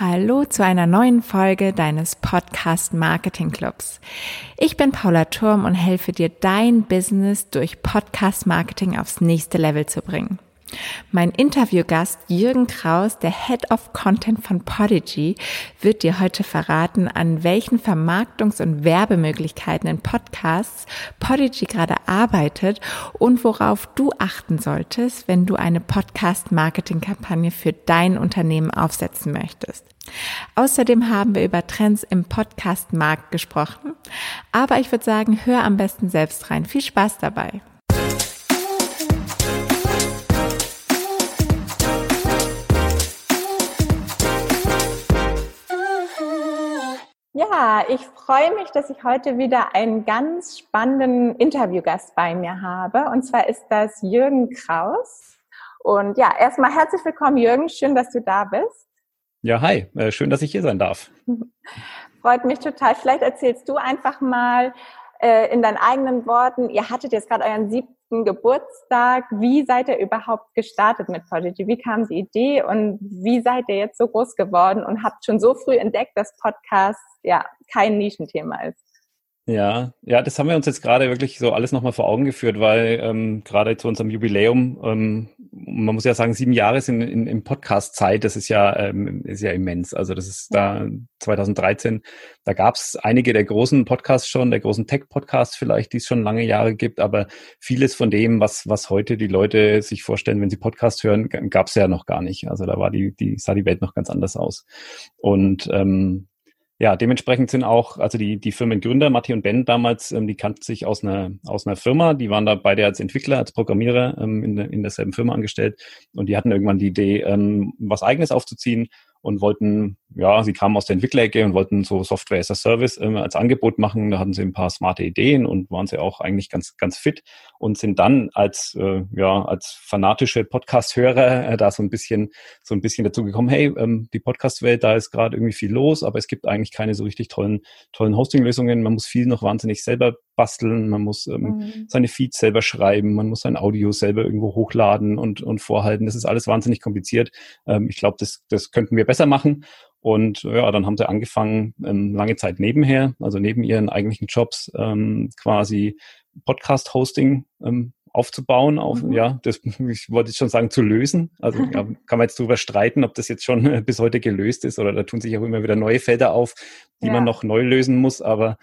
Hallo zu einer neuen Folge deines Podcast Marketing Clubs. Ich bin Paula Turm und helfe dir, dein Business durch Podcast Marketing aufs nächste Level zu bringen. Mein Interviewgast Jürgen Kraus, der Head of Content von Podigy, wird dir heute verraten, an welchen Vermarktungs- und Werbemöglichkeiten in Podcasts Podigy gerade arbeitet und worauf du achten solltest, wenn du eine Podcast-Marketing-Kampagne für dein Unternehmen aufsetzen möchtest. Außerdem haben wir über Trends im Podcast-Markt gesprochen, aber ich würde sagen, hör am besten selbst rein. Viel Spaß dabei! Ja, ich freue mich, dass ich heute wieder einen ganz spannenden Interviewgast bei mir habe. Und zwar ist das Jürgen Kraus. Und ja, erstmal herzlich willkommen, Jürgen. Schön, dass du da bist. Ja, hi. Äh, schön, dass ich hier sein darf. Freut mich total. Vielleicht erzählst du einfach mal äh, in deinen eigenen Worten, ihr hattet jetzt gerade euren siebten Geburtstag. Wie seid ihr überhaupt gestartet mit Prodigy? Wie kam die Idee und wie seid ihr jetzt so groß geworden und habt schon so früh entdeckt, dass Podcast ja kein Nischenthema ist? Ja, ja, das haben wir uns jetzt gerade wirklich so alles nochmal vor Augen geführt, weil ähm, gerade zu unserem Jubiläum, ähm, man muss ja sagen, sieben Jahre sind in, in Podcast-Zeit, das ist ja, ähm, ist ja immens. Also das ist da 2013, da gab es einige der großen Podcasts schon, der großen Tech-Podcasts vielleicht, die es schon lange Jahre gibt, aber vieles von dem, was, was heute die Leute sich vorstellen, wenn sie Podcast hören, gab es ja noch gar nicht. Also da war die, die, sah die Welt noch ganz anders aus. Und ähm, ja, dementsprechend sind auch, also die, die Firmengründer, Matti und Ben damals, ähm, die kannten sich aus einer, aus einer Firma, die waren da beide als Entwickler, als Programmierer ähm, in, in derselben Firma angestellt. Und die hatten irgendwann die Idee, ähm, was eigenes aufzuziehen und wollten, ja, sie kamen aus der Entwicklerecke und wollten so Software as a Service ähm, als Angebot machen. Da hatten sie ein paar smarte Ideen und waren sie auch eigentlich ganz, ganz fit und sind dann als, äh, ja, als fanatische Podcast-Hörer äh, da so ein bisschen, so ein bisschen dazu gekommen, hey, ähm, die Podcast-Welt, da ist gerade irgendwie viel los, aber es gibt eigentlich keine so richtig tollen, tollen Hosting-Lösungen. Man muss viel noch wahnsinnig selber basteln, man muss ähm, mhm. seine Feeds selber schreiben, man muss sein Audio selber irgendwo hochladen und, und vorhalten. Das ist alles wahnsinnig kompliziert. Ähm, ich glaube, das, das könnten wir besser machen. Und ja, dann haben sie angefangen, ähm, lange Zeit nebenher, also neben ihren eigentlichen Jobs, ähm, quasi Podcast-Hosting ähm, aufzubauen, auf, mhm. ja, das ich wollte schon sagen, zu lösen. Also ja, kann man jetzt darüber streiten, ob das jetzt schon äh, bis heute gelöst ist oder da tun sich auch immer wieder neue Felder auf, die ja. man noch neu lösen muss. Aber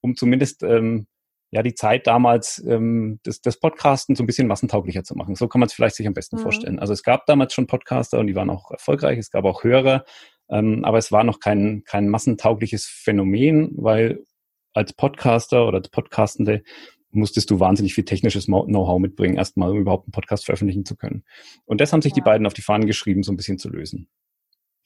um zumindest ähm, ja die Zeit damals ähm, das, das Podcasten so ein bisschen massentauglicher zu machen. So kann man es vielleicht sich am besten mhm. vorstellen. Also es gab damals schon Podcaster und die waren auch erfolgreich. Es gab auch Hörer, ähm, aber es war noch kein kein massentaugliches Phänomen, weil als Podcaster oder als Podcastende musstest du wahnsinnig viel technisches Know-how mitbringen, erstmal um überhaupt einen Podcast veröffentlichen zu können. Und das haben sich ja. die beiden auf die Fahnen geschrieben, so ein bisschen zu lösen.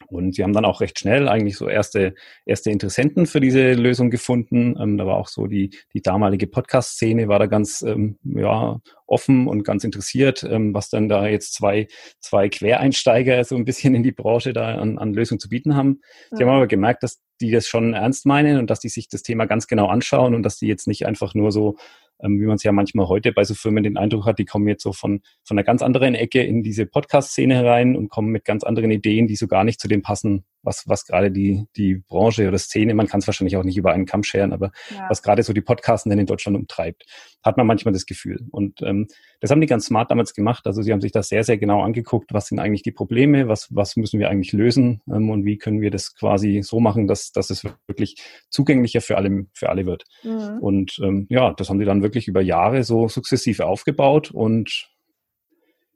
Und sie haben dann auch recht schnell eigentlich so erste, erste Interessenten für diese Lösung gefunden. Ähm, da war auch so die, die damalige Podcast-Szene war da ganz ähm, ja, offen und ganz interessiert, ähm, was dann da jetzt zwei, zwei Quereinsteiger so ein bisschen in die Branche da an, an Lösungen zu bieten haben. Sie ja. haben aber gemerkt, dass die das schon ernst meinen und dass die sich das Thema ganz genau anschauen und dass die jetzt nicht einfach nur so ähm, wie man es ja manchmal heute bei so Firmen den Eindruck hat, die kommen jetzt so von, von einer ganz anderen Ecke in diese Podcast-Szene herein und kommen mit ganz anderen Ideen, die so gar nicht zu dem passen, was, was gerade die, die Branche oder Szene, man kann es wahrscheinlich auch nicht über einen Kamm scheren, aber ja. was gerade so die Podcasten in Deutschland umtreibt, hat man manchmal das Gefühl. Und ähm, das haben die ganz smart damals gemacht. Also sie haben sich das sehr, sehr genau angeguckt, was sind eigentlich die Probleme, was, was müssen wir eigentlich lösen ähm, und wie können wir das quasi so machen, dass, dass es wirklich zugänglicher für alle, für alle wird. Mhm. Und ähm, ja, das haben die dann wirklich über Jahre so sukzessive aufgebaut und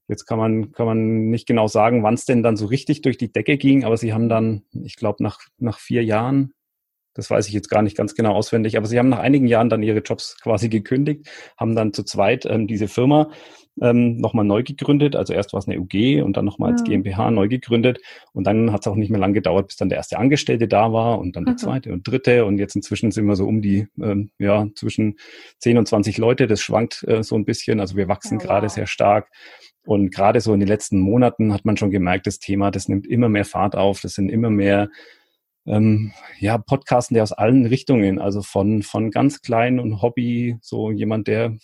Jetzt kann man, kann man nicht genau sagen, wann es denn dann so richtig durch die Decke ging, aber sie haben dann, ich glaube, nach, nach vier Jahren, das weiß ich jetzt gar nicht ganz genau auswendig, aber sie haben nach einigen Jahren dann ihre Jobs quasi gekündigt, haben dann zu zweit ähm, diese Firma ähm, nochmal neu gegründet. Also erst war es eine UG und dann nochmal als ja. GmbH neu gegründet. Und dann hat es auch nicht mehr lange gedauert, bis dann der erste Angestellte da war und dann der mhm. zweite und dritte. Und jetzt inzwischen sind wir so um die, ähm, ja, zwischen 10 und 20 Leute. Das schwankt äh, so ein bisschen. Also wir wachsen ja, gerade wow. sehr stark. Und gerade so in den letzten Monaten hat man schon gemerkt, das Thema, das nimmt immer mehr Fahrt auf. Das sind immer mehr ähm, ja, Podcasten, der aus allen Richtungen, also von, von ganz klein und Hobby, so jemand, der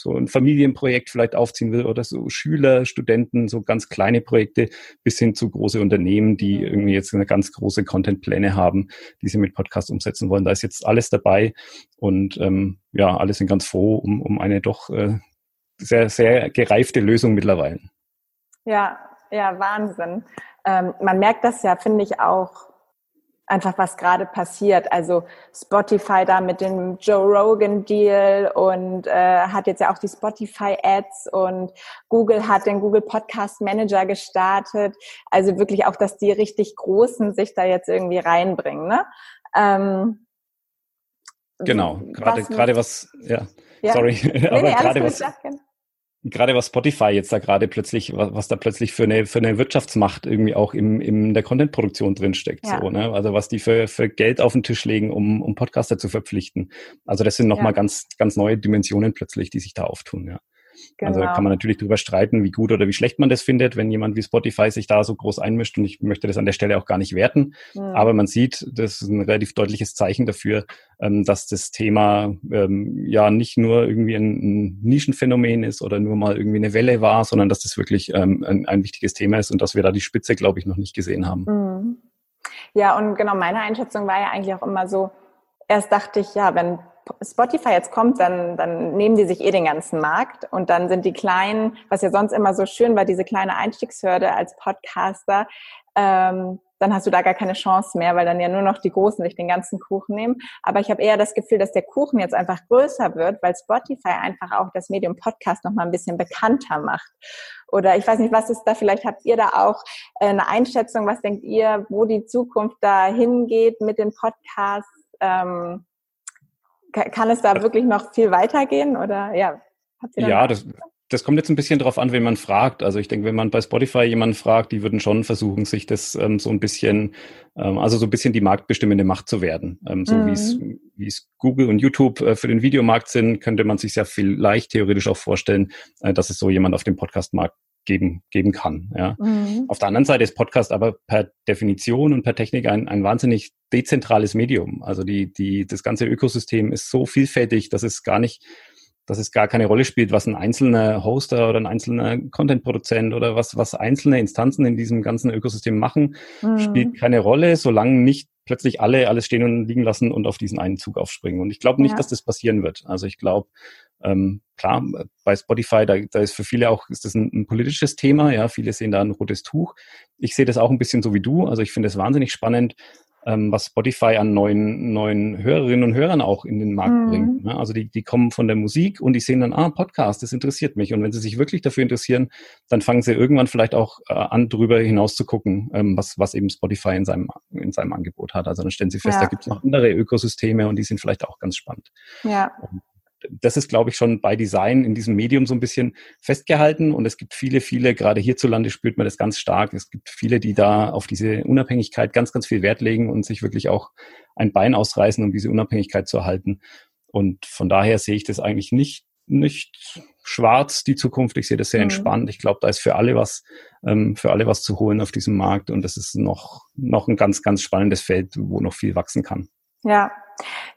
so ein Familienprojekt vielleicht aufziehen will oder so Schüler, Studenten, so ganz kleine Projekte bis hin zu große Unternehmen, die mhm. irgendwie jetzt eine ganz große Contentpläne haben, die sie mit Podcast umsetzen wollen. Da ist jetzt alles dabei und ähm, ja, alle sind ganz froh um, um eine doch äh, sehr, sehr gereifte Lösung mittlerweile. Ja, ja, Wahnsinn. Ähm, man merkt das ja, finde ich auch einfach, was gerade passiert. Also Spotify da mit dem Joe Rogan Deal und äh, hat jetzt ja auch die Spotify Ads und Google hat den Google Podcast Manager gestartet. Also wirklich auch, dass die richtig Großen sich da jetzt irgendwie reinbringen. Ne? Ähm, genau, gerade gerade was, ja, ja. sorry, nee, aber nee, gerade was gerade was Spotify jetzt da gerade plötzlich, was, was da plötzlich für eine, für eine Wirtschaftsmacht irgendwie auch im, in der Contentproduktion drinsteckt. Ja. So, ne? Also was die für, für Geld auf den Tisch legen, um, um Podcaster zu verpflichten. Also das sind nochmal ja. ganz, ganz neue Dimensionen plötzlich, die sich da auftun, ja. Genau. Also kann man natürlich darüber streiten, wie gut oder wie schlecht man das findet, wenn jemand wie Spotify sich da so groß einmischt. Und ich möchte das an der Stelle auch gar nicht werten. Mhm. Aber man sieht, das ist ein relativ deutliches Zeichen dafür, ähm, dass das Thema ähm, ja nicht nur irgendwie ein, Nischenphänomen ist oder nur mal irgendwie eine Welle war, sondern dass das wirklich ähm, ein, ein, wichtiges Thema ist und dass wir da die Spitze, glaube ich, noch nicht gesehen haben. Mhm. Ja, und genau meine Einschätzung war ja eigentlich auch immer so, erst dachte ich, ja, wenn Spotify jetzt kommt, dann, dann nehmen die sich eh den ganzen Markt und dann sind die kleinen, was ja sonst immer so schön war, diese kleine Einstiegshürde als Podcaster, ähm, dann hast du da gar keine Chance mehr, weil dann ja nur noch die Großen sich den ganzen Kuchen nehmen. Aber ich habe eher das Gefühl, dass der Kuchen jetzt einfach größer wird, weil Spotify einfach auch das Medium Podcast noch mal ein bisschen bekannter macht. Oder ich weiß nicht, was ist da, vielleicht habt ihr da auch äh, eine Einschätzung, was denkt ihr, wo die Zukunft da hingeht mit den Podcasts? Ähm, kann es da wirklich noch viel weitergehen oder ja? ja, das, das kommt jetzt ein bisschen drauf an, wen man fragt. Also ich denke, wenn man bei Spotify jemanden fragt, die würden schon versuchen, sich das ähm, so ein bisschen, ähm, also so ein bisschen die marktbestimmende Macht zu werden. Ähm, so mhm. wie es wie es Google und YouTube äh, für den Videomarkt sind, könnte man sich sehr viel leicht theoretisch auch vorstellen, äh, dass es so jemand auf dem Podcastmarkt geben, geben kann. Ja. Mhm. Auf der anderen Seite ist Podcast aber per Definition und per Technik ein, ein wahnsinnig dezentrales Medium. Also die, die, das ganze Ökosystem ist so vielfältig, dass es gar nicht, dass es gar keine Rolle spielt, was ein einzelner Hoster oder ein einzelner Content-Produzent oder was, was einzelne Instanzen in diesem ganzen Ökosystem machen, mhm. spielt keine Rolle, solange nicht plötzlich alle alles stehen und liegen lassen und auf diesen einen Zug aufspringen. Und ich glaube nicht, ja. dass das passieren wird. Also ich glaube, ähm, klar, bei Spotify, da, da ist für viele auch, ist das ein, ein, politisches Thema, ja, viele sehen da ein rotes Tuch. Ich sehe das auch ein bisschen so wie du, also ich finde es wahnsinnig spannend, ähm, was Spotify an neuen, neuen Hörerinnen und Hörern auch in den Markt mhm. bringt. Ne? Also die, die kommen von der Musik und die sehen dann, ah, Podcast, das interessiert mich. Und wenn sie sich wirklich dafür interessieren, dann fangen sie irgendwann vielleicht auch äh, an, drüber hinaus zu gucken, ähm, was, was eben Spotify in seinem, in seinem Angebot hat. Also dann stellen sie fest, ja. da gibt es noch andere Ökosysteme und die sind vielleicht auch ganz spannend. Ja. Und das ist, glaube ich, schon bei Design in diesem Medium so ein bisschen festgehalten. Und es gibt viele, viele, gerade hierzulande spürt man das ganz stark. Es gibt viele, die da auf diese Unabhängigkeit ganz, ganz viel Wert legen und sich wirklich auch ein Bein ausreißen, um diese Unabhängigkeit zu erhalten. Und von daher sehe ich das eigentlich nicht, nicht schwarz, die Zukunft. Ich sehe das sehr mhm. entspannt. Ich glaube, da ist für alle was, ähm, für alle was zu holen auf diesem Markt. Und das ist noch, noch ein ganz, ganz spannendes Feld, wo noch viel wachsen kann. Ja,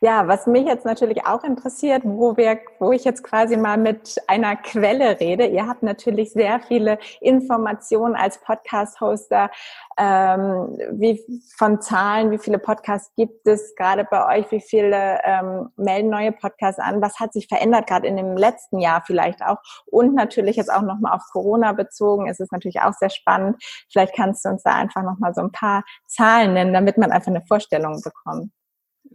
ja, was mich jetzt natürlich auch interessiert, wo wir, wo ich jetzt quasi mal mit einer Quelle rede. Ihr habt natürlich sehr viele Informationen als Podcast-Hoster, ähm, wie von Zahlen, wie viele Podcasts gibt es gerade bei euch, wie viele ähm, melden neue Podcasts an, was hat sich verändert gerade in dem letzten Jahr vielleicht auch und natürlich jetzt auch nochmal auf Corona bezogen, ist es natürlich auch sehr spannend. Vielleicht kannst du uns da einfach nochmal so ein paar Zahlen nennen, damit man einfach eine Vorstellung bekommt.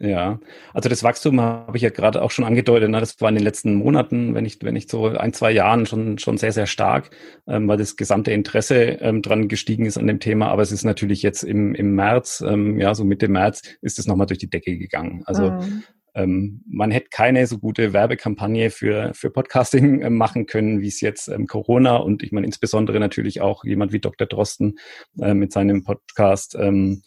Ja, also das Wachstum habe ich ja gerade auch schon angedeutet. Ne? Das war in den letzten Monaten, wenn nicht, wenn nicht so ein, zwei Jahren schon, schon sehr, sehr stark, ähm, weil das gesamte Interesse ähm, dran gestiegen ist an dem Thema. Aber es ist natürlich jetzt im, im März, ähm, ja, so Mitte März ist es nochmal durch die Decke gegangen. Also mhm. ähm, man hätte keine so gute Werbekampagne für, für Podcasting äh, machen können, wie es jetzt ähm, Corona und ich meine insbesondere natürlich auch jemand wie Dr. Drosten äh, mit seinem Podcast. Ähm,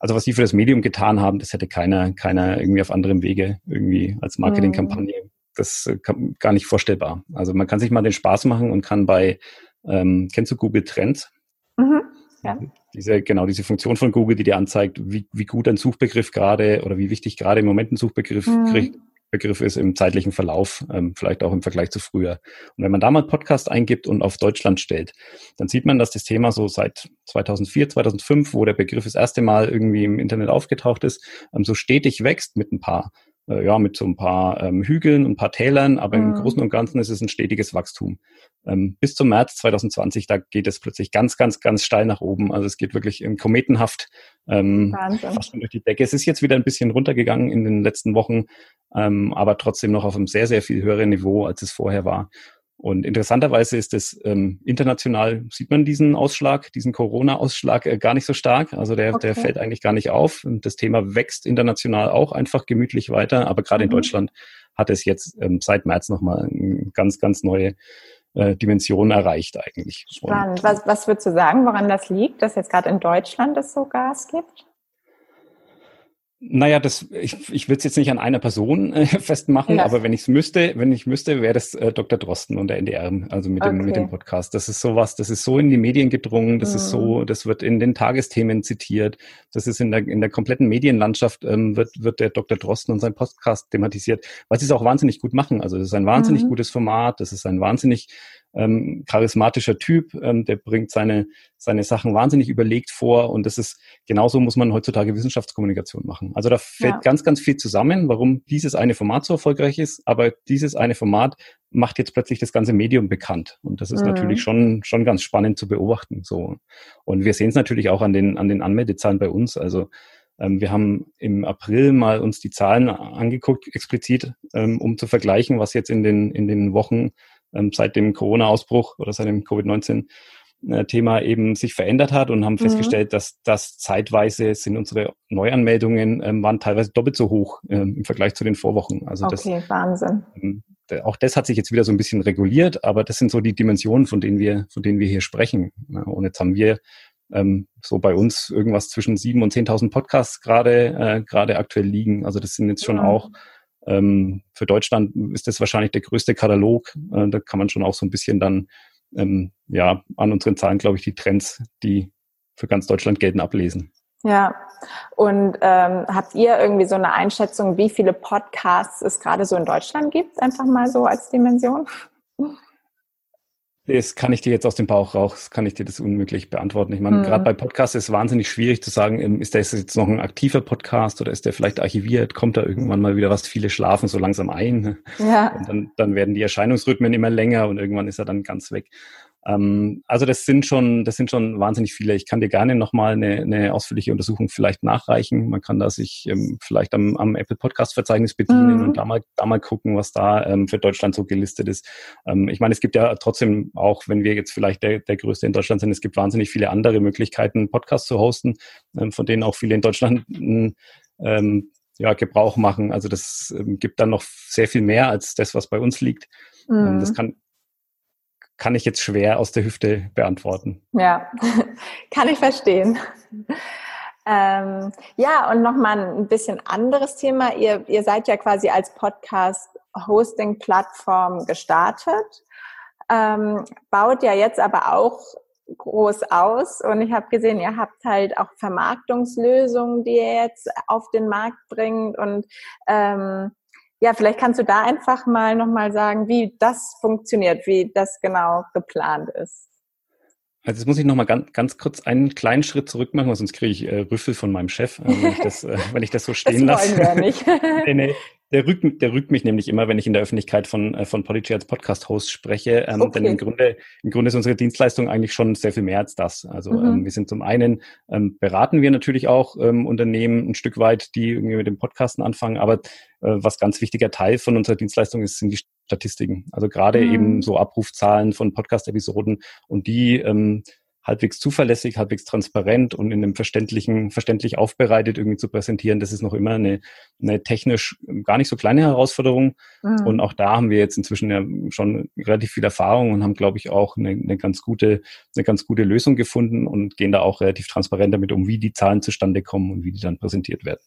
also was sie für das Medium getan haben, das hätte keiner, keiner irgendwie auf anderem Wege irgendwie als Marketingkampagne. Mhm. Das äh, kann, gar nicht vorstellbar. Also man kann sich mal den Spaß machen und kann bei, ähm, kennst du Google Trends? Mhm. Ja. Diese, genau, diese Funktion von Google, die dir anzeigt, wie, wie gut ein Suchbegriff gerade oder wie wichtig gerade im Moment ein Suchbegriff mhm. kriegt, Begriff ist im zeitlichen Verlauf, ähm, vielleicht auch im Vergleich zu früher. Und wenn man da mal Podcast eingibt und auf Deutschland stellt, dann sieht man, dass das Thema so seit 2004, 2005, wo der Begriff das erste Mal irgendwie im Internet aufgetaucht ist, ähm, so stetig wächst mit ein paar äh, ja, mit so ein paar ähm, Hügeln und ein paar Tälern, aber mhm. im Großen und Ganzen ist es ein stetiges Wachstum. Ähm, bis zum März 2020, da geht es plötzlich ganz, ganz, ganz steil nach oben. Also es geht wirklich im kometenhaft ähm, fast durch die Decke. Es ist jetzt wieder ein bisschen runtergegangen in den letzten Wochen, ähm, aber trotzdem noch auf einem sehr, sehr viel höheren Niveau, als es vorher war. Und interessanterweise ist es ähm, international, sieht man diesen Ausschlag, diesen Corona-Ausschlag äh, gar nicht so stark. Also der, okay. der fällt eigentlich gar nicht auf. Und das Thema wächst international auch einfach gemütlich weiter. Aber gerade mhm. in Deutschland hat es jetzt ähm, seit März nochmal eine ganz, ganz neue äh, Dimension erreicht eigentlich. Spannend. Was, was würdest du sagen, woran das liegt, dass jetzt gerade in Deutschland es so Gas gibt? Naja, das, ich, ich will es jetzt nicht an einer Person äh, festmachen, ja. aber wenn ich es müsste, wenn ich müsste, wäre das äh, Dr. Drosten und der NDR, also mit dem, okay. mit dem Podcast. Das ist sowas, das ist so in die Medien gedrungen, das mhm. ist so, mhm. das wird in den Tagesthemen zitiert, das ist in der, in der kompletten Medienlandschaft ähm, wird, wird der Dr. Drosten und sein Podcast thematisiert, weil sie es auch wahnsinnig gut machen. Also das ist ein wahnsinnig mhm. gutes Format, das ist ein wahnsinnig ähm, charismatischer Typ, ähm, der bringt seine, seine Sachen wahnsinnig überlegt vor und das ist, genauso muss man heutzutage Wissenschaftskommunikation machen. Also da fällt ja. ganz, ganz viel zusammen, warum dieses eine Format so erfolgreich ist, aber dieses eine Format macht jetzt plötzlich das ganze Medium bekannt und das ist mhm. natürlich schon, schon ganz spannend zu beobachten, so. Und wir sehen es natürlich auch an den, an den Anmeldezahlen bei uns, also ähm, wir haben im April mal uns die Zahlen angeguckt, explizit, ähm, um zu vergleichen, was jetzt in den, in den Wochen ähm, seit dem Corona-Ausbruch oder seit dem Covid-19 Thema eben sich verändert hat und haben mhm. festgestellt, dass das zeitweise sind unsere Neuanmeldungen ähm, waren teilweise doppelt so hoch ähm, im Vergleich zu den Vorwochen. Also okay, das, Wahnsinn. Auch das hat sich jetzt wieder so ein bisschen reguliert, aber das sind so die Dimensionen, von denen wir, von denen wir hier sprechen. Ja, und jetzt haben wir so bei uns irgendwas zwischen sieben und zehntausend Podcasts gerade äh, gerade aktuell liegen. Also das sind jetzt schon mhm. auch ähm, für Deutschland ist das wahrscheinlich der größte Katalog. Äh, da kann man schon auch so ein bisschen dann ähm, ja an unseren Zahlen, glaube ich, die Trends, die für ganz Deutschland gelten, ablesen. Ja, und ähm, habt ihr irgendwie so eine Einschätzung, wie viele Podcasts es gerade so in Deutschland gibt, einfach mal so als Dimension? Das kann ich dir jetzt aus dem Bauch raus, kann ich dir das unmöglich beantworten. Ich meine, mhm. gerade bei Podcasts ist es wahnsinnig schwierig zu sagen, ähm, ist das jetzt noch ein aktiver Podcast oder ist der vielleicht archiviert? Kommt da irgendwann mal wieder was? Viele schlafen so langsam ein. Ja. Und dann, dann werden die Erscheinungsrhythmen immer länger und irgendwann ist er dann ganz weg. Ähm, also das sind schon, das sind schon wahnsinnig viele. Ich kann dir gerne nochmal eine, eine ausführliche Untersuchung vielleicht nachreichen. Man kann da sich ähm, vielleicht am, am Apple Podcast Verzeichnis bedienen mhm. und da mal, da mal gucken, was da ähm, für Deutschland so gelistet ist. Ähm, ich meine, es gibt ja trotzdem auch, wenn wir jetzt vielleicht der, der größte in Deutschland sind, es gibt wahnsinnig viele andere Möglichkeiten, Podcasts zu hosten, ähm, von denen auch viele in Deutschland ähm, ja, Gebrauch machen. Also das gibt dann noch sehr viel mehr als das, was bei uns liegt. Mhm. Das kann, kann ich jetzt schwer aus der Hüfte beantworten. Ja, kann ich verstehen. Ähm, ja, und nochmal ein bisschen anderes Thema. Ihr, ihr seid ja quasi als Podcast-Hosting-Plattform gestartet, ähm, baut ja jetzt aber auch groß aus und ich habe gesehen, ihr habt halt auch Vermarktungslösungen, die ihr jetzt auf den Markt bringt und ähm, ja, vielleicht kannst du da einfach mal nochmal sagen, wie das funktioniert, wie das genau geplant ist. Also jetzt muss ich nochmal ganz, ganz kurz einen kleinen Schritt zurück machen, weil sonst kriege ich äh, Rüffel von meinem Chef, äh, wenn, ich das, äh, wenn ich das so stehen das lasse. Wir nicht. nee, nee, der rügt, der rügt mich nämlich immer, wenn ich in der Öffentlichkeit von, äh, von Polygy als Podcast-Host spreche. Ähm, okay. Denn im Grunde, im Grunde ist unsere Dienstleistung eigentlich schon sehr viel mehr als das. Also mhm. ähm, wir sind zum einen, ähm, beraten wir natürlich auch ähm, Unternehmen ein Stück weit, die irgendwie mit dem Podcasten anfangen, aber äh, was ganz wichtiger Teil von unserer Dienstleistung ist, sind die Statistiken. Also gerade mhm. eben so Abrufzahlen von Podcast-Episoden und die ähm, halbwegs zuverlässig, halbwegs transparent und in einem verständlichen, verständlich aufbereitet irgendwie zu präsentieren, das ist noch immer eine, eine technisch gar nicht so kleine Herausforderung. Mhm. Und auch da haben wir jetzt inzwischen ja schon relativ viel Erfahrung und haben, glaube ich, auch eine, eine ganz gute, eine ganz gute Lösung gefunden und gehen da auch relativ transparent damit um, wie die Zahlen zustande kommen und wie die dann präsentiert werden.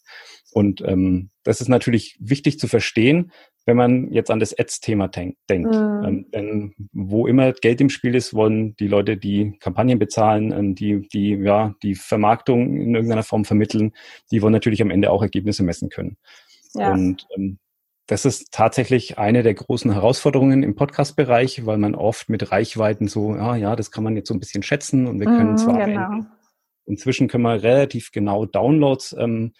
Und ähm, das ist natürlich wichtig zu verstehen, wenn man jetzt an das Ads-Thema denkt. Mhm. Ähm, denn wo immer Geld im Spiel ist, wollen die Leute, die Kampagnen bezahlen, ähm, die, die, ja, die Vermarktung in irgendeiner Form vermitteln, die wollen natürlich am Ende auch Ergebnisse messen können. Ja. Und ähm, das ist tatsächlich eine der großen Herausforderungen im Podcast-Bereich, weil man oft mit Reichweiten so, ja, ja, das kann man jetzt so ein bisschen schätzen und wir können mm, zwar genau. inzwischen können wir relativ genau Downloads ähm,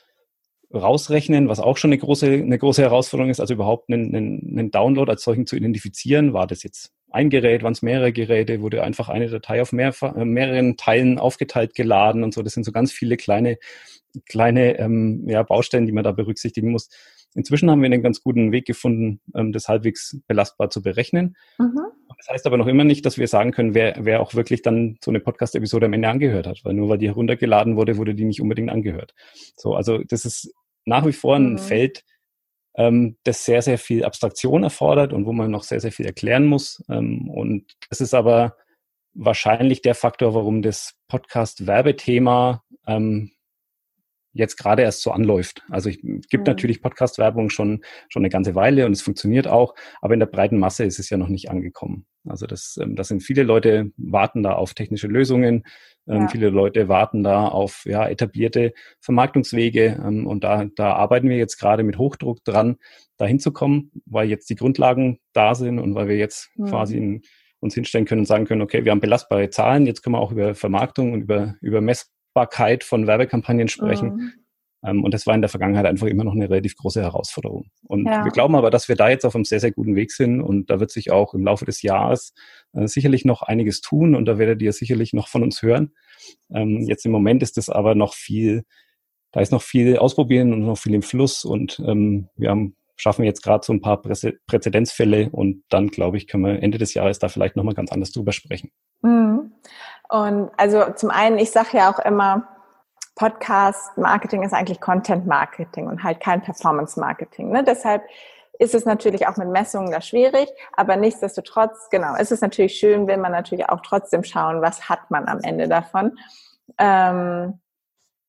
rausrechnen, was auch schon eine große, eine große Herausforderung ist, also überhaupt einen, einen, einen Download als solchen zu identifizieren. War das jetzt ein Gerät, waren es mehrere Geräte, wurde einfach eine Datei auf mehr, äh, mehreren Teilen aufgeteilt geladen und so. Das sind so ganz viele kleine, kleine ähm, ja, Baustellen, die man da berücksichtigen muss. Inzwischen haben wir einen ganz guten Weg gefunden, ähm, das halbwegs belastbar zu berechnen. Mhm. Das heißt aber noch immer nicht, dass wir sagen können, wer, wer auch wirklich dann so eine Podcast-Episode am Ende angehört hat, weil nur weil die heruntergeladen wurde, wurde die nicht unbedingt angehört. So, also das ist nach wie vor ein mhm. Feld, ähm, das sehr, sehr viel Abstraktion erfordert und wo man noch sehr, sehr viel erklären muss. Ähm, und das ist aber wahrscheinlich der Faktor, warum das Podcast-Werbethema ähm, jetzt gerade erst so anläuft. Also es gibt mhm. natürlich Podcast-Werbung schon, schon eine ganze Weile und es funktioniert auch, aber in der breiten Masse ist es ja noch nicht angekommen. Also das, ähm, das sind viele Leute warten da auf technische Lösungen, ähm, ja. viele Leute warten da auf ja, etablierte Vermarktungswege ähm, und da, da arbeiten wir jetzt gerade mit Hochdruck dran, da hinzukommen, weil jetzt die Grundlagen da sind und weil wir jetzt mhm. quasi in, uns hinstellen können und sagen können, okay, wir haben belastbare Zahlen, jetzt können wir auch über Vermarktung und über, über Mess Sichtbarkeit von Werbekampagnen sprechen. Mhm. Ähm, und das war in der Vergangenheit einfach immer noch eine relativ große Herausforderung. Und ja. wir glauben aber, dass wir da jetzt auf einem sehr, sehr guten Weg sind und da wird sich auch im Laufe des Jahres äh, sicherlich noch einiges tun und da werdet ihr sicherlich noch von uns hören. Ähm, jetzt im Moment ist es aber noch viel, da ist noch viel ausprobieren und noch viel im Fluss und ähm, wir haben schaffen jetzt gerade so ein paar Prä Präzedenzfälle und dann, glaube ich, können wir Ende des Jahres da vielleicht nochmal ganz anders drüber sprechen. Mhm. Und also zum einen, ich sage ja auch immer, Podcast-Marketing ist eigentlich Content-Marketing und halt kein Performance-Marketing. Ne? Deshalb ist es natürlich auch mit Messungen da schwierig, aber nichtsdestotrotz, genau, ist es natürlich schön, will man natürlich auch trotzdem schauen, was hat man am Ende davon. Ähm,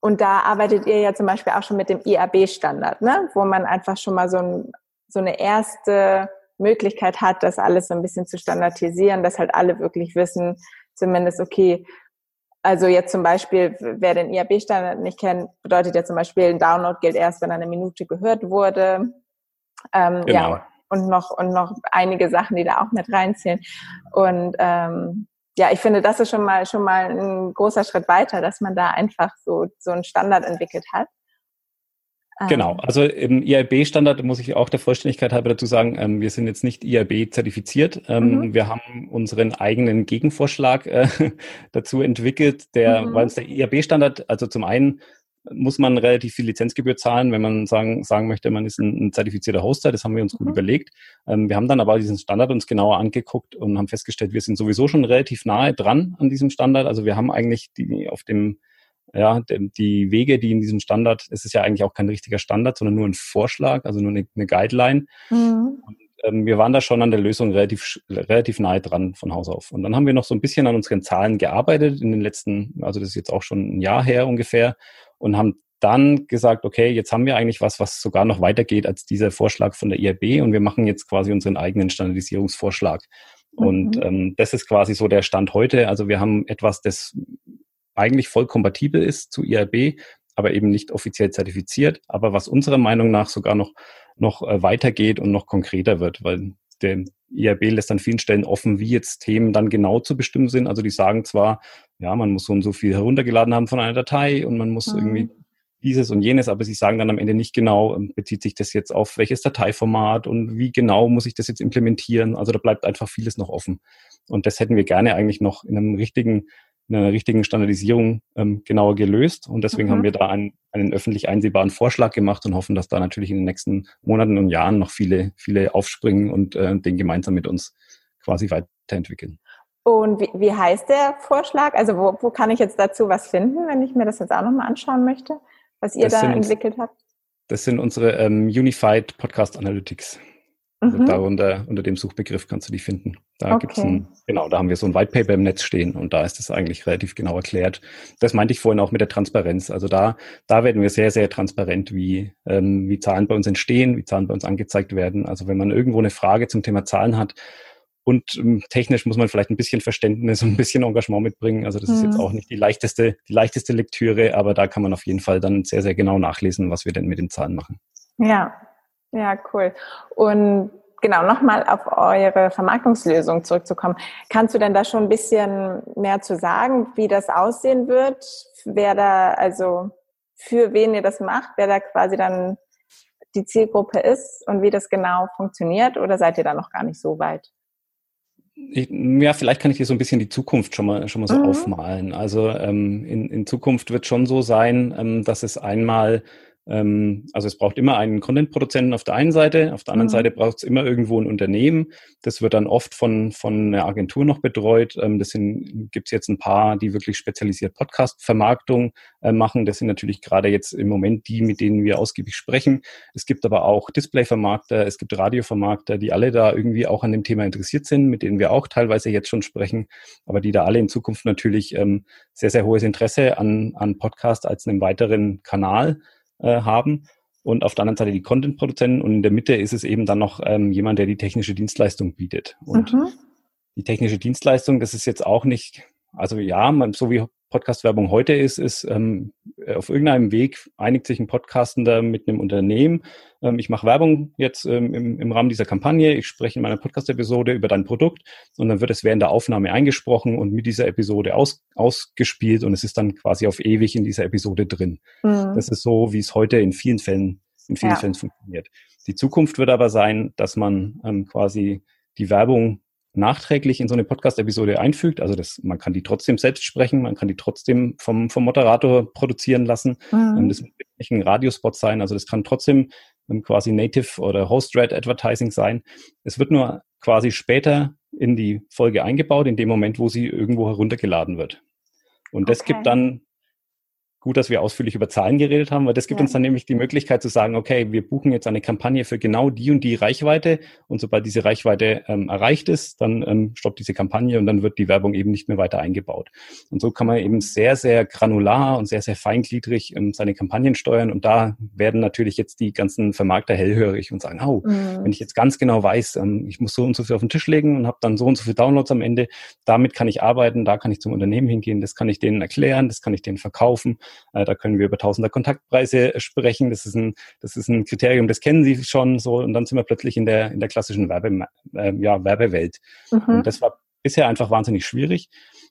und da arbeitet ihr ja zum Beispiel auch schon mit dem IAB-Standard, ne? wo man einfach schon mal so, ein, so eine erste Möglichkeit hat, das alles so ein bisschen zu standardisieren, dass halt alle wirklich wissen, zumindest, okay, also jetzt zum Beispiel, wer den IAB-Standard nicht kennt, bedeutet ja zum Beispiel, ein Download gilt erst, wenn eine Minute gehört wurde. Ähm, genau. Ja, und noch, und noch einige Sachen, die da auch mit reinzählen. Und ähm, ja, ich finde, das ist schon mal schon mal ein großer Schritt weiter, dass man da einfach so so einen Standard entwickelt hat. Genau, ähm. also im IAB-Standard muss ich auch der Vollständigkeit halber dazu sagen, ähm, wir sind jetzt nicht IAB zertifiziert. Ähm, mhm. Wir haben unseren eigenen Gegenvorschlag äh, dazu entwickelt, der, mhm. weil uns der IAB-Standard, also zum einen muss man relativ viel Lizenzgebühr zahlen, wenn man sagen, sagen möchte, man ist ein, ein zertifizierter Hoster. Das haben wir uns gut mhm. überlegt. Ähm, wir haben dann aber diesen Standard uns genauer angeguckt und haben festgestellt, wir sind sowieso schon relativ nahe dran an diesem Standard. Also wir haben eigentlich die auf dem ja, die Wege, die in diesem Standard, es ist ja eigentlich auch kein richtiger Standard, sondern nur ein Vorschlag, also nur eine, eine Guideline. Mhm. Und, ähm, wir waren da schon an der Lösung relativ, relativ nahe dran von Haus auf. Und dann haben wir noch so ein bisschen an unseren Zahlen gearbeitet in den letzten, also das ist jetzt auch schon ein Jahr her ungefähr und haben dann gesagt, okay, jetzt haben wir eigentlich was, was sogar noch weitergeht als dieser Vorschlag von der IRB und wir machen jetzt quasi unseren eigenen Standardisierungsvorschlag. Mhm. Und ähm, das ist quasi so der Stand heute. Also wir haben etwas, das eigentlich voll kompatibel ist zu IRB, aber eben nicht offiziell zertifiziert, aber was unserer Meinung nach sogar noch, noch äh, weitergeht und noch konkreter wird, weil der IRB lässt an vielen Stellen offen, wie jetzt Themen dann genau zu bestimmen sind. Also die sagen zwar, ja, man muss so und so viel heruntergeladen haben von einer Datei und man muss mhm. irgendwie dieses und jenes, aber sie sagen dann am Ende nicht genau, ähm, bezieht sich das jetzt auf welches Dateiformat und wie genau muss ich das jetzt implementieren. Also da bleibt einfach vieles noch offen. Und das hätten wir gerne eigentlich noch in einem richtigen in einer richtigen Standardisierung ähm, genauer gelöst. Und deswegen mhm. haben wir da einen, einen öffentlich einsehbaren Vorschlag gemacht und hoffen, dass da natürlich in den nächsten Monaten und Jahren noch viele, viele aufspringen und äh, den gemeinsam mit uns quasi weiterentwickeln. Und wie, wie heißt der Vorschlag? Also wo, wo kann ich jetzt dazu was finden, wenn ich mir das jetzt auch nochmal anschauen möchte, was ihr das da entwickelt habt? Das sind unsere ähm, Unified Podcast Analytics. Also mhm. darunter, unter dem Suchbegriff kannst du die finden. Da okay. gibt's ein, genau, da haben wir so ein White Paper im Netz stehen und da ist es eigentlich relativ genau erklärt. Das meinte ich vorhin auch mit der Transparenz. Also da, da werden wir sehr, sehr transparent, wie, ähm, wie Zahlen bei uns entstehen, wie Zahlen bei uns angezeigt werden. Also wenn man irgendwo eine Frage zum Thema Zahlen hat, und ähm, technisch muss man vielleicht ein bisschen Verständnis und ein bisschen Engagement mitbringen. Also das mhm. ist jetzt mhm. auch nicht die leichteste, die leichteste Lektüre, aber da kann man auf jeden Fall dann sehr, sehr genau nachlesen, was wir denn mit den Zahlen machen. Ja, Ja, cool. Und genau, nochmal auf eure Vermarktungslösung zurückzukommen. Kannst du denn da schon ein bisschen mehr zu sagen, wie das aussehen wird? Wer da, also für wen ihr das macht, wer da quasi dann die Zielgruppe ist und wie das genau funktioniert oder seid ihr da noch gar nicht so weit? Ich, ja, vielleicht kann ich dir so ein bisschen die Zukunft schon mal schon mal so mhm. aufmalen. Also ähm, in, in Zukunft wird schon so sein, ähm, dass es einmal ähm, also es braucht immer einen Content-Produzenten auf der einen Seite, auf der anderen mhm. Seite braucht es immer irgendwo ein Unternehmen. Das wird dann oft von, von einer Agentur noch betreut. Ähm, das sind, gibt es jetzt ein paar, die wirklich spezialisiert Podcast-Vermarktung äh, machen. Das sind natürlich gerade jetzt im Moment die, mit denen wir ausgiebig sprechen. Es gibt aber auch Display-Vermarkter, es gibt Radio-Vermarkter, die alle da irgendwie auch an dem Thema interessiert sind, mit denen wir auch teilweise jetzt schon sprechen, aber die da alle in Zukunft natürlich ähm, sehr, sehr hohes Interesse an, an Podcast als einem weiteren Kanal äh, haben und auf der anderen Seite die Content-Produzenten und in der Mitte ist es eben dann noch ähm, jemand, der die technische Dienstleistung bietet. Und mhm. die technische Dienstleistung, das ist jetzt auch nicht, also ja, man, so wie Podcast-Werbung heute ist, ist ähm, auf irgendeinem Weg einigt sich ein Podcastender mit einem Unternehmen. Ähm, ich mache Werbung jetzt ähm, im, im, Rahmen dieser Kampagne. Ich spreche in meiner Podcast-Episode über dein Produkt und dann wird es während der Aufnahme eingesprochen und mit dieser Episode aus, ausgespielt und es ist dann quasi auf ewig in dieser Episode drin. Mhm. Das ist so, wie es heute in vielen Fällen, in vielen ja. Fällen funktioniert. Die Zukunft wird aber sein, dass man ähm, quasi die Werbung nachträglich in so eine Podcast-Episode einfügt. Also das, man kann die trotzdem selbst sprechen, man kann die trotzdem vom, vom Moderator produzieren lassen. Mhm. Ähm, das muss nicht ein Radiospot sein, also das kann trotzdem ähm, quasi Native oder Host-Read Advertising sein. Es wird nur quasi später in die Folge eingebaut, in dem Moment, wo sie irgendwo heruntergeladen wird. Und das okay. gibt dann gut, dass wir ausführlich über Zahlen geredet haben, weil das gibt ja. uns dann nämlich die Möglichkeit zu sagen, okay, wir buchen jetzt eine Kampagne für genau die und die Reichweite und sobald diese Reichweite ähm, erreicht ist, dann ähm, stoppt diese Kampagne und dann wird die Werbung eben nicht mehr weiter eingebaut. Und so kann man eben sehr, sehr granular und sehr, sehr feingliedrig ähm, seine Kampagnen steuern und da werden natürlich jetzt die ganzen Vermarkter hellhörig und sagen, oh, mhm. wenn ich jetzt ganz genau weiß, ähm, ich muss so und so viel auf den Tisch legen und habe dann so und so viel Downloads am Ende, damit kann ich arbeiten, da kann ich zum Unternehmen hingehen, das kann ich denen erklären, das kann ich denen verkaufen da können wir über Tausender Kontaktpreise sprechen. Das ist ein, das ist ein Kriterium, das kennen Sie schon so. Und dann sind wir plötzlich in der, in der klassischen Werbe, äh, ja, Werbewelt. Mhm. Und das war bisher einfach wahnsinnig schwierig.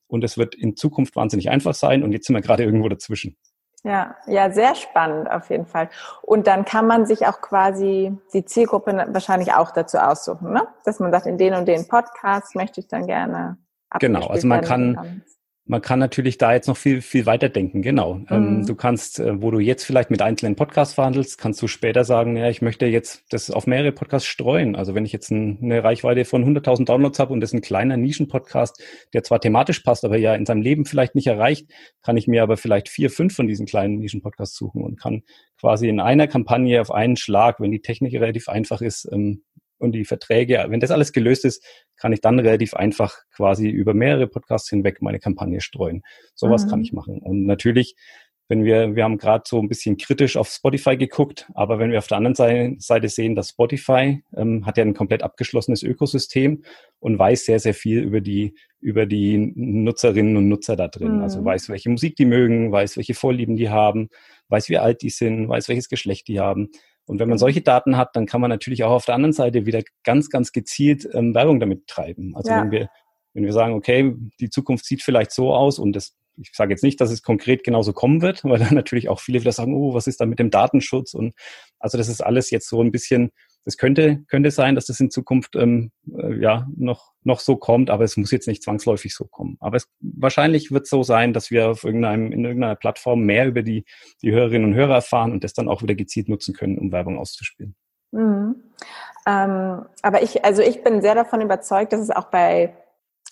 Und es wird in Zukunft wahnsinnig einfach sein. Und jetzt sind wir gerade irgendwo dazwischen. Ja, ja, sehr spannend auf jeden Fall. Und dann kann man sich auch quasi die Zielgruppe wahrscheinlich auch dazu aussuchen, ne? Dass man sagt, in den und den Podcast möchte ich dann gerne. Genau, also man kann, man kann natürlich da jetzt noch viel, viel weiter denken, genau. Ähm, mhm. du kannst, äh, wo du jetzt vielleicht mit einzelnen Podcasts verhandelst, kannst du später sagen, ja, ich möchte jetzt das auf mehrere Podcasts streuen. Also wenn ich jetzt eine Reichweite von 100.000 Downloads habe und das ist ein kleiner Nischen-Podcast, der zwar thematisch passt, aber ja in seinem Leben vielleicht nicht erreicht, kann ich mir aber vielleicht vier, fünf von diesen kleinen Nischen-Podcasts suchen und kann quasi in einer Kampagne auf einen Schlag, wenn die Technik relativ einfach ist, ähm, und die Verträge, wenn das alles gelöst ist, kann ich dann relativ einfach quasi über mehrere Podcasts hinweg meine Kampagne streuen. Sowas mhm. kann ich machen. Und natürlich, wenn wir, wir haben gerade so ein bisschen kritisch auf Spotify geguckt, aber wenn wir auf der anderen Seite sehen, dass Spotify ähm, hat ja ein komplett abgeschlossenes Ökosystem und weiß sehr, sehr viel über die, über die Nutzerinnen und Nutzer da drin. Also mhm. Also weiß, welche Musik die mögen, weiß, welche Vorlieben die haben, weiß, wie alt die sind, weiß, welches Geschlecht die haben. Und wenn man solche Daten hat, dann kann man natürlich auch auf der anderen Seite wieder ganz, ganz gezielt ähm, Werbung damit treiben. Also ja. wenn wir, wenn wir sagen, okay, die Zukunft sieht vielleicht so aus und das, ich sage jetzt nicht, dass es konkret genauso kommen wird, weil dann natürlich auch viele wieder sagen, oh, was ist da mit dem Datenschutz? Und also das ist alles jetzt so ein bisschen es könnte, könnte sein, dass das in Zukunft ähm, äh, ja noch, noch so kommt, aber es muss jetzt nicht zwangsläufig so kommen. Aber es wahrscheinlich wird so sein, dass wir auf irgendeinem, in irgendeiner Plattform mehr über die, die Hörerinnen und Hörer erfahren und das dann auch wieder gezielt nutzen können, um Werbung auszuspielen. Mhm. Ähm, aber ich, also ich bin sehr davon überzeugt, dass es auch bei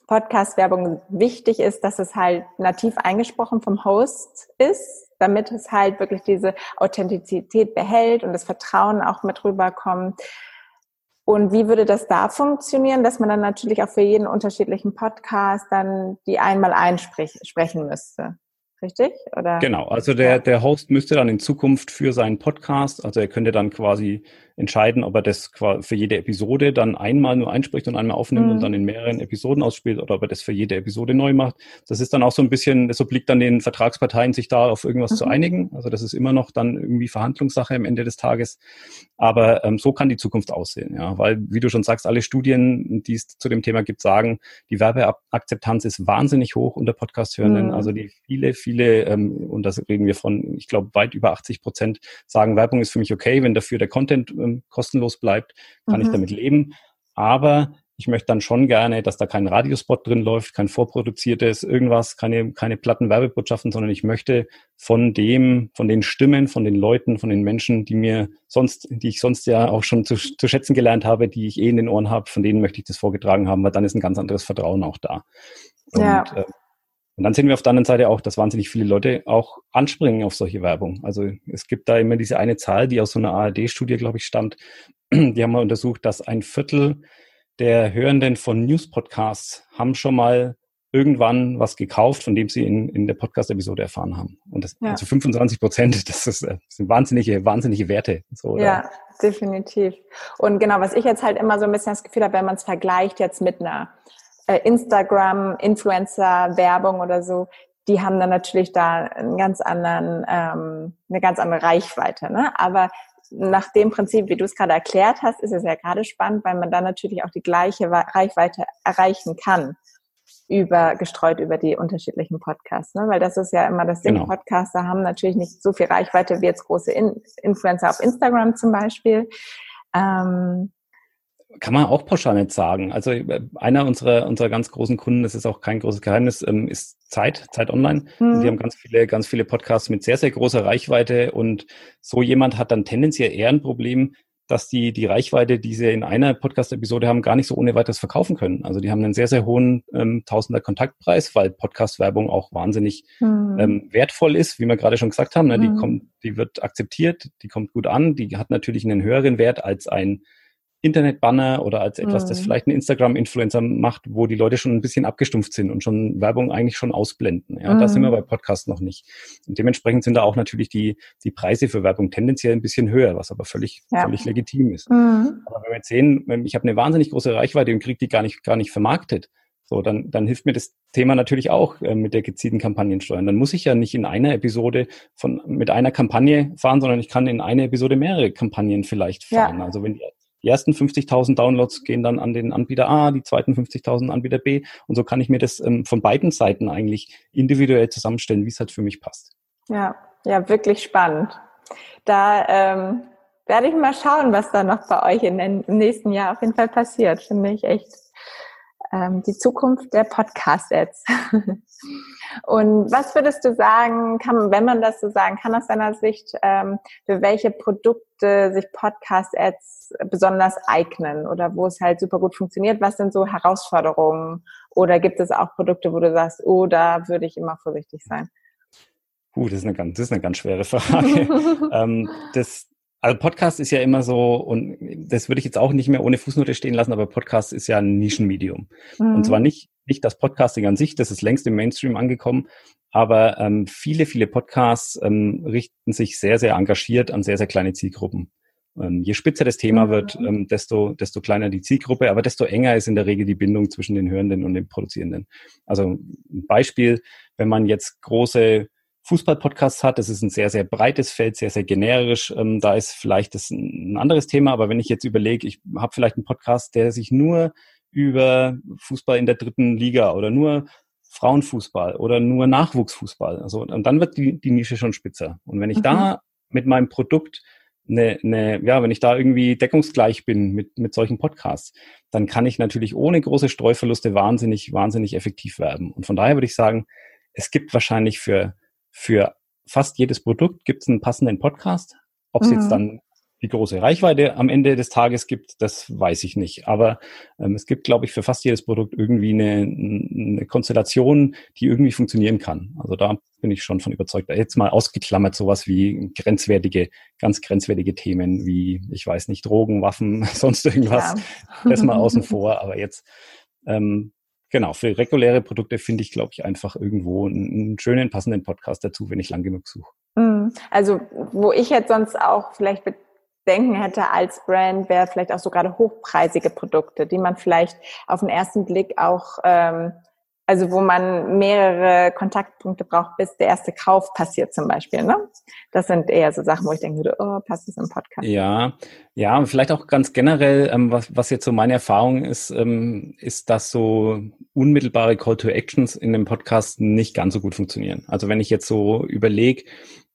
Podcast-Werbung wichtig ist, dass es halt nativ eingesprochen vom Host ist damit es halt wirklich diese Authentizität behält und das Vertrauen auch mit rüberkommt. Und wie würde das da funktionieren, dass man dann natürlich auch für jeden unterschiedlichen Podcast dann die einmal einsprechen müsste? Richtig? Oder? Genau, also der, der Host müsste dann in Zukunft für seinen Podcast, also er könnte dann quasi entscheiden, ob er das für jede Episode dann einmal nur einspricht und einmal aufnimmt mhm. und dann in mehreren Episoden ausspielt oder ob er das für jede Episode neu macht. Das ist dann auch so ein bisschen, das obliegt dann den Vertragsparteien, sich da auf irgendwas mhm. zu einigen. Also das ist immer noch dann irgendwie Verhandlungssache am Ende des Tages. Aber ähm, so kann die Zukunft aussehen, ja, weil wie du schon sagst, alle Studien, die es zu dem Thema gibt, sagen, die Werbeakzeptanz ist wahnsinnig hoch unter Podcast-Hörenden. Mhm. Also die viele, viele, ähm, und das reden wir von, ich glaube, weit über 80 Prozent sagen, Werbung ist für mich okay, wenn dafür der Content ähm, kostenlos bleibt, kann mhm. ich damit leben. Aber ich möchte dann schon gerne, dass da kein Radiospot drin läuft, kein vorproduziertes irgendwas, keine, keine platten Werbebotschaften, sondern ich möchte von dem, von den Stimmen, von den Leuten, von den Menschen, die mir sonst, die ich sonst ja auch schon zu, zu schätzen gelernt habe, die ich eh in den Ohren habe, von denen möchte ich das vorgetragen haben, weil dann ist ein ganz anderes Vertrauen auch da. Und, ja. Äh, und dann sehen wir auf der anderen Seite auch, dass wahnsinnig viele Leute auch anspringen auf solche Werbung. Also es gibt da immer diese eine Zahl, die aus so einer ARD-Studie, glaube ich, stammt. Die haben mal untersucht, dass ein Viertel der Hörenden von News-Podcasts haben schon mal irgendwann was gekauft, von dem sie in, in der Podcast-Episode erfahren haben. Und das, ja. also 25 Prozent, das, ist, das sind wahnsinnige, wahnsinnige Werte. So, ja, definitiv. Und genau, was ich jetzt halt immer so ein bisschen das Gefühl habe, wenn man es vergleicht jetzt mit einer äh, Instagram, Influencer, Werbung oder so, die haben dann natürlich da einen ganz anderen, ähm, eine ganz andere Reichweite. Ne? Aber nach dem Prinzip, wie du es gerade erklärt hast, ist es ja gerade spannend, weil man dann natürlich auch die gleiche Reichweite erreichen kann über gestreut über die unterschiedlichen Podcasts, ne? weil das ist ja immer das Ding. Genau. Podcaster haben natürlich nicht so viel Reichweite wie jetzt große In Influencer auf Instagram zum Beispiel. Ähm, kann man auch pauschal nicht sagen. Also äh, einer unserer, unserer ganz großen Kunden, das ist auch kein großes Geheimnis, ähm, ist Zeit, Zeit Online. Mhm. Die haben ganz viele, ganz viele Podcasts mit sehr, sehr großer Reichweite und so jemand hat dann tendenziell eher ein Problem, dass die, die Reichweite, die sie in einer Podcast-Episode haben, gar nicht so ohne weiteres verkaufen können. Also die haben einen sehr, sehr hohen ähm, Tausender Kontaktpreis, weil Podcast-Werbung auch wahnsinnig mhm. ähm, wertvoll ist, wie wir gerade schon gesagt haben. Ne? Die mhm. kommt, die wird akzeptiert, die kommt gut an, die hat natürlich einen höheren Wert als ein Internetbanner oder als etwas, mhm. das vielleicht ein Instagram-Influencer macht, wo die Leute schon ein bisschen abgestumpft sind und schon Werbung eigentlich schon ausblenden. Ja, mhm. da sind wir mhm. bei Podcasts noch nicht. Und dementsprechend sind da auch natürlich die, die Preise für Werbung tendenziell ein bisschen höher, was aber völlig, ja. völlig legitim ist. Mhm. Aber wenn wir jetzt sehen, ich habe eine wahnsinnig große Reichweite und kriege die gar nicht, gar nicht vermarktet, so, dann, dann hilft mir das Thema natürlich auch äh, mit der gezielten Kampagnensteuern. Dann muss ich ja nicht in einer Episode von, mit einer Kampagne fahren, sondern ich kann in einer Episode mehrere Kampagnen vielleicht fahren. Ja. Also wenn die die ersten 50.000 Downloads gehen dann an den Anbieter A, die zweiten 50.000 Anbieter B. Und so kann ich mir das ähm, von beiden Seiten eigentlich individuell zusammenstellen, wie es halt für mich passt. Ja, ja, wirklich spannend. Da ähm, werde ich mal schauen, was da noch bei euch in im nächsten Jahr auf jeden Fall passiert. Finde ich echt ähm, die Zukunft der Podcast-Ads. Und was würdest du sagen, kann, wenn man das so sagen kann aus deiner Sicht, ähm, für welche Produkte sich Podcast-Ads besonders eignen oder wo es halt super gut funktioniert? Was sind so Herausforderungen? Oder gibt es auch Produkte, wo du sagst, oh, da würde ich immer vorsichtig sein? Uh, das ist eine ganz, das ist eine ganz schwere Frage. ähm, das, also Podcast ist ja immer so, und das würde ich jetzt auch nicht mehr ohne Fußnote stehen lassen, aber Podcast ist ja ein Nischenmedium. Mhm. Und zwar nicht, nicht das Podcasting an sich, das ist längst im Mainstream angekommen, aber ähm, viele, viele Podcasts ähm, richten sich sehr, sehr engagiert an sehr, sehr kleine Zielgruppen. Ähm, je spitzer das Thema mhm. wird, ähm, desto, desto kleiner die Zielgruppe, aber desto enger ist in der Regel die Bindung zwischen den Hörenden und den Produzierenden. Also ein Beispiel, wenn man jetzt große Fußball-Podcasts hat. Das ist ein sehr, sehr breites Feld, sehr, sehr generisch. Ähm, da ist vielleicht das ein anderes Thema, aber wenn ich jetzt überlege, ich habe vielleicht einen Podcast, der sich nur über Fußball in der dritten Liga oder nur Frauenfußball oder nur Nachwuchsfußball. Also, und dann wird die, die Nische schon spitzer. Und wenn ich mhm. da mit meinem Produkt eine, eine, ja, wenn ich da irgendwie deckungsgleich bin mit, mit solchen Podcasts, dann kann ich natürlich ohne große Streuverluste wahnsinnig, wahnsinnig effektiv werden. Und von daher würde ich sagen, es gibt wahrscheinlich für für fast jedes Produkt gibt es einen passenden Podcast. Ob es mhm. jetzt dann die große Reichweite am Ende des Tages gibt, das weiß ich nicht. Aber ähm, es gibt, glaube ich, für fast jedes Produkt irgendwie eine, eine Konstellation, die irgendwie funktionieren kann. Also da bin ich schon von überzeugt. Jetzt mal ausgeklammert sowas wie grenzwertige, ganz grenzwertige Themen wie, ich weiß nicht, Drogen, Waffen, sonst irgendwas. Ja. Das mal außen vor. Aber jetzt ähm, genau, für reguläre Produkte finde ich, glaube ich, einfach irgendwo einen, schönen, passenden Podcast dazu, wenn ich lang genug suche. Mhm. Also, wo ich jetzt sonst auch vielleicht Denken hätte als Brand, wäre vielleicht auch so gerade hochpreisige Produkte, die man vielleicht auf den ersten Blick auch ähm, also wo man mehrere Kontaktpunkte braucht, bis der erste Kauf passiert zum Beispiel. Ne? Das sind eher so Sachen, wo ich würde, oh, passt das im Podcast? Ja, ja, und vielleicht auch ganz generell, ähm, was, was jetzt so meine Erfahrung ist, ähm, ist, dass so unmittelbare Call to Actions in dem Podcast nicht ganz so gut funktionieren. Also wenn ich jetzt so überlege,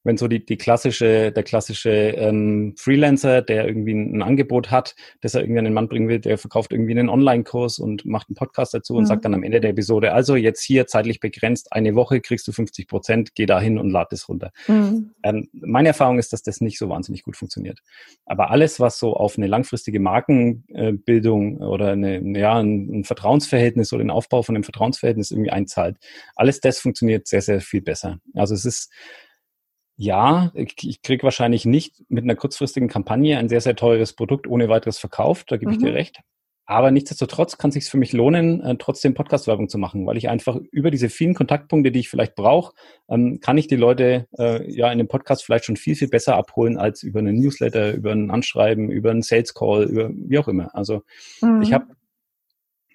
wenn so die, die klassische, der klassische ähm, Freelancer, der irgendwie ein, Angebot hat, das er irgendwie an den Mann bringen will, der verkauft irgendwie einen Online-Kurs und macht einen Podcast dazu und mhm. sagt dann am Ende der Episode, also jetzt hier zeitlich begrenzt, eine Woche kriegst du 50 Prozent, geh da hin und lad das runter. Mhm. Ähm, meine Erfahrung ist, dass das nicht so wahnsinnig gut funktioniert. Aber alles, was so auf eine langfristige Markenbildung oder eine, ja, ein, ein Vertrauensverhältnis oder den Aufbau von einem Vertrauensverhältnis irgendwie einzahlt, alles das funktioniert sehr, sehr viel besser. Also es ist ja, ich, kriege wahrscheinlich nicht mit einer kurzfristigen Kampagne ein sehr, sehr teures Produkt ohne weiteres verkauft, da gebe mhm. ich dir mhm. recht. Aber nichtsdestotrotz kann es sich für mich lohnen, äh, trotzdem Podcast-Werbung zu machen, weil ich einfach über diese vielen Kontaktpunkte, die ich vielleicht brauche, ähm, kann ich die Leute äh, ja in dem Podcast vielleicht schon viel, viel besser abholen als über einen Newsletter, über ein Anschreiben, über einen Sales Call, über wie auch immer. Also mhm. ich habe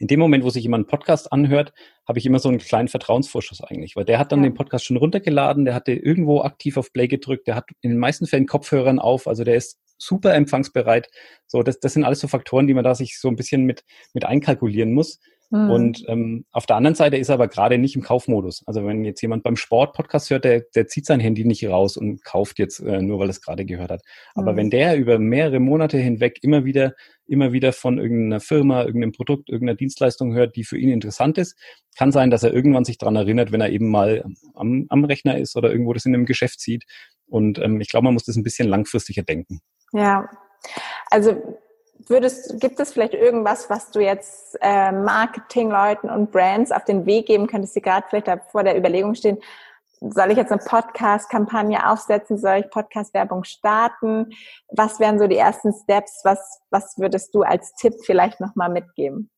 in dem Moment, wo sich jemand einen Podcast anhört, habe ich immer so einen kleinen Vertrauensvorschuss eigentlich, weil der hat dann ja. den Podcast schon runtergeladen, der hatte irgendwo aktiv auf Play gedrückt, der hat in den meisten Fällen Kopfhörern auf, also der ist super empfangsbereit. So, das, das sind alles so Faktoren, die man da sich so ein bisschen mit, mit einkalkulieren muss. Mhm. Und ähm, auf der anderen Seite ist er aber gerade nicht im Kaufmodus. Also wenn jetzt jemand beim Sport-Podcast hört, der, der zieht sein Handy nicht raus und kauft jetzt äh, nur, weil es gerade gehört hat. Aber mhm. wenn der über mehrere Monate hinweg immer wieder, immer wieder von irgendeiner Firma, irgendeinem Produkt, irgendeiner Dienstleistung hört, die für ihn interessant ist, kann sein, dass er irgendwann sich dran erinnert, wenn er eben mal am, am Rechner ist oder irgendwo das in einem Geschäft sieht. Und ähm, ich glaube, man muss das ein bisschen langfristiger denken. Ja, also würdest, gibt es vielleicht irgendwas, was du jetzt äh, Marketingleuten und Brands auf den Weg geben könntest, die gerade vielleicht da vor der Überlegung stehen, soll ich jetzt eine Podcast-Kampagne aufsetzen? Soll ich Podcast-Werbung starten? Was wären so die ersten Steps? Was, was würdest du als Tipp vielleicht nochmal mitgeben?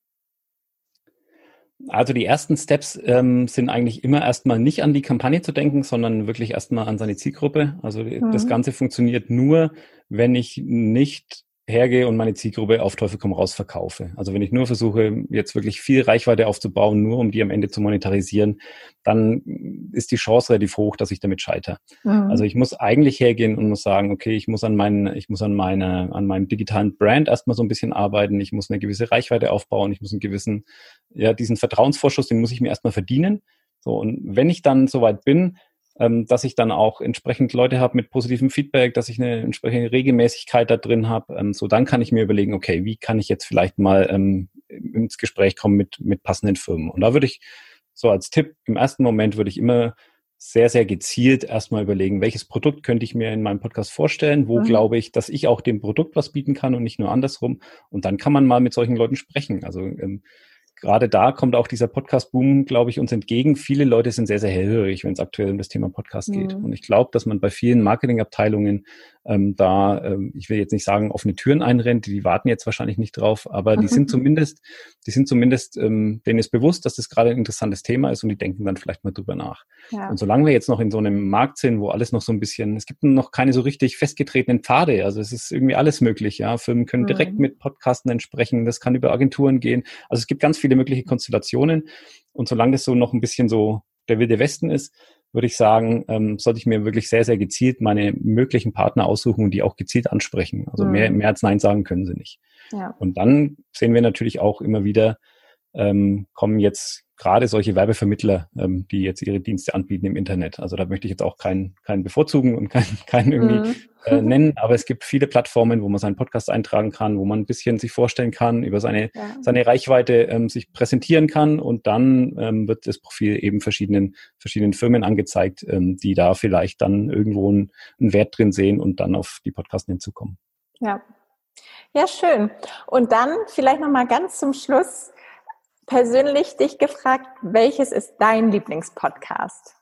Also die ersten Steps ähm, sind eigentlich immer erstmal nicht an die Kampagne zu denken, sondern wirklich erstmal an seine Zielgruppe. Also mhm. das Ganze funktioniert nur, wenn ich nicht hergehe und meine Zielgruppe auf Teufel komm raus verkaufe. Also wenn ich nur versuche, jetzt wirklich viel Reichweite aufzubauen, nur um die am Ende zu monetarisieren, dann ist die Chance relativ hoch, dass ich damit scheitere. Mhm. Also ich muss eigentlich hergehen und muss sagen, okay, ich muss an meinen, ich muss an meiner, an meinem digitalen Brand erstmal so ein bisschen arbeiten, ich muss eine gewisse Reichweite aufbauen, ich muss einen gewissen, ja, diesen Vertrauensvorschuss, den muss ich mir erstmal verdienen. So, und wenn ich dann soweit bin, ähm, dass ich dann auch entsprechend Leute habe mit positivem Feedback, dass ich eine entsprechende Regelmäßigkeit da drin habe. Ähm, so dann kann ich mir überlegen, okay, wie kann ich jetzt vielleicht mal ähm, ins Gespräch kommen mit, mit passenden Firmen. Und da würde ich so als Tipp, im ersten Moment würde ich immer sehr, sehr gezielt erstmal überlegen, welches Produkt könnte ich mir in meinem Podcast vorstellen, wo mhm. glaube ich, dass ich auch dem Produkt was bieten kann und nicht nur andersrum. Und dann kann man mal mit solchen Leuten sprechen. Also ähm, gerade da kommt auch dieser Podcast-Boom, glaube ich, uns entgegen. Viele Leute sind sehr, sehr hellhörig, wenn es aktuell um das Thema Podcast mhm. geht. Und ich glaube, dass man bei vielen Marketingabteilungen ähm, da, ähm, ich will jetzt nicht sagen, offene Türen einrennt, die warten jetzt wahrscheinlich nicht drauf, aber die sind zumindest, die sind zumindest, ähm, denen ist bewusst, dass das gerade ein interessantes Thema ist und die denken dann vielleicht mal drüber nach. Ja. Und solange wir jetzt noch in so einem Markt sind, wo alles noch so ein bisschen, es gibt noch keine so richtig festgetretenen Pfade, also es ist irgendwie alles möglich, ja. Firmen können mhm. direkt mit Podcasten entsprechen, das kann über Agenturen gehen. Also es gibt ganz viele mögliche Konstellationen und solange das so noch ein bisschen so der wilde Westen ist, würde ich sagen, ähm, sollte ich mir wirklich sehr, sehr gezielt meine möglichen Partner aussuchen und die auch gezielt ansprechen. Also mhm. mehr, mehr als Nein sagen können sie nicht. Ja. Und dann sehen wir natürlich auch immer wieder, ähm, kommen jetzt gerade solche Werbevermittler, ähm, die jetzt ihre Dienste anbieten im Internet. Also da möchte ich jetzt auch keinen keinen bevorzugen und keinen keinen irgendwie mhm. äh, nennen, aber es gibt viele Plattformen, wo man seinen Podcast eintragen kann, wo man ein bisschen sich vorstellen kann, über seine ja. seine Reichweite ähm, sich präsentieren kann und dann ähm, wird das Profil eben verschiedenen verschiedenen Firmen angezeigt, ähm, die da vielleicht dann irgendwo einen, einen Wert drin sehen und dann auf die Podcasten hinzukommen. Ja. Ja, schön. Und dann vielleicht noch mal ganz zum Schluss persönlich dich gefragt, welches ist dein Lieblingspodcast?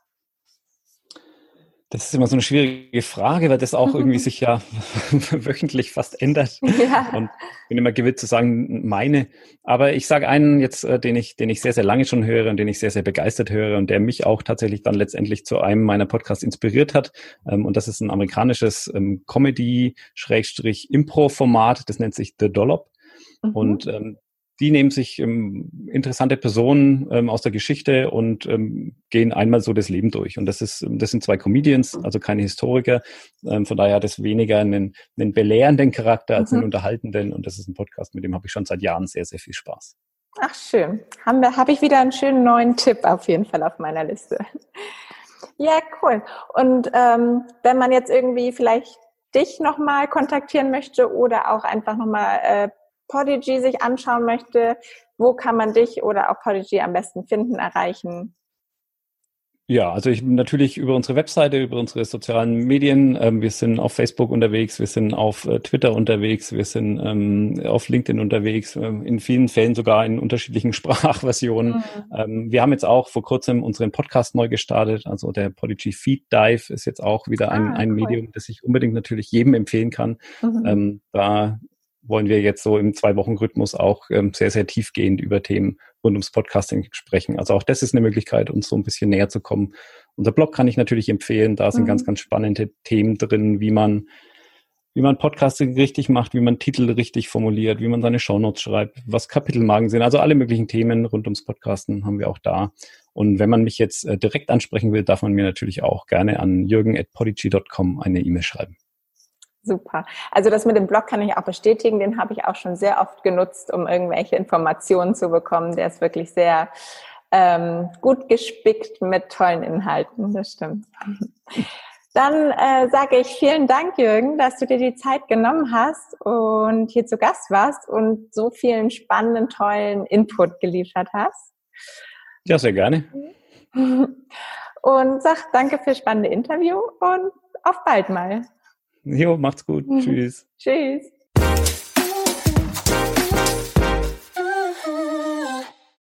Das ist immer so eine schwierige Frage, weil das auch irgendwie sich ja wöchentlich fast ändert. Ja. Und bin immer gewillt zu sagen, meine. Aber ich sage einen jetzt, äh, den ich, den ich sehr, sehr lange schon höre und den ich sehr, sehr begeistert höre und der mich auch tatsächlich dann letztendlich zu einem meiner Podcasts inspiriert hat. Ähm, und das ist ein amerikanisches ähm, Comedy-Impro-Format. Das nennt sich The Dollop. Mhm. Und ähm, die nehmen sich ähm, interessante Personen ähm, aus der Geschichte und ähm, gehen einmal so das Leben durch. Und das ist, das sind zwei Comedians, also keine Historiker. Ähm, von daher hat es weniger einen, einen belehrenden Charakter als mhm. einen unterhaltenden. Und das ist ein Podcast, mit dem habe ich schon seit Jahren sehr, sehr viel Spaß. Ach schön. Habe ich wieder einen schönen neuen Tipp auf jeden Fall auf meiner Liste. Ja, cool. Und ähm, wenn man jetzt irgendwie vielleicht dich nochmal kontaktieren möchte oder auch einfach nochmal äh, Podigy sich anschauen möchte, wo kann man dich oder auch Podigy am besten finden, erreichen? Ja, also ich natürlich über unsere Webseite, über unsere sozialen Medien. Ähm, wir sind auf Facebook unterwegs, wir sind auf äh, Twitter unterwegs, wir sind ähm, auf LinkedIn unterwegs, äh, in vielen Fällen sogar in unterschiedlichen Sprachversionen. Mhm. Ähm, wir haben jetzt auch vor kurzem unseren Podcast neu gestartet. Also der Podigy Feed Dive ist jetzt auch wieder ein, ah, ein cool. Medium, das ich unbedingt natürlich jedem empfehlen kann. Mhm. Ähm, da wollen wir jetzt so im Zwei-Wochen-Rhythmus auch ähm, sehr, sehr tiefgehend über Themen rund ums Podcasting sprechen. Also auch das ist eine Möglichkeit, uns so ein bisschen näher zu kommen. Unser Blog kann ich natürlich empfehlen. Da sind mhm. ganz, ganz spannende Themen drin, wie man, wie man Podcasting richtig macht, wie man Titel richtig formuliert, wie man seine Shownotes schreibt, was Kapitelmarken sind. Also alle möglichen Themen rund ums Podcasten haben wir auch da. Und wenn man mich jetzt äh, direkt ansprechen will, darf man mir natürlich auch gerne an jürgen.podigy.com eine E-Mail schreiben. Super. Also das mit dem Blog kann ich auch bestätigen. Den habe ich auch schon sehr oft genutzt, um irgendwelche Informationen zu bekommen. Der ist wirklich sehr ähm, gut gespickt mit tollen Inhalten. Das stimmt. Dann äh, sage ich vielen Dank, Jürgen, dass du dir die Zeit genommen hast und hier zu Gast warst und so vielen spannenden, tollen Input geliefert hast. Ja, sehr gerne. Und sag danke für spannende Interview und auf bald mal. Jo, macht's gut. Tschüss. Tschüss.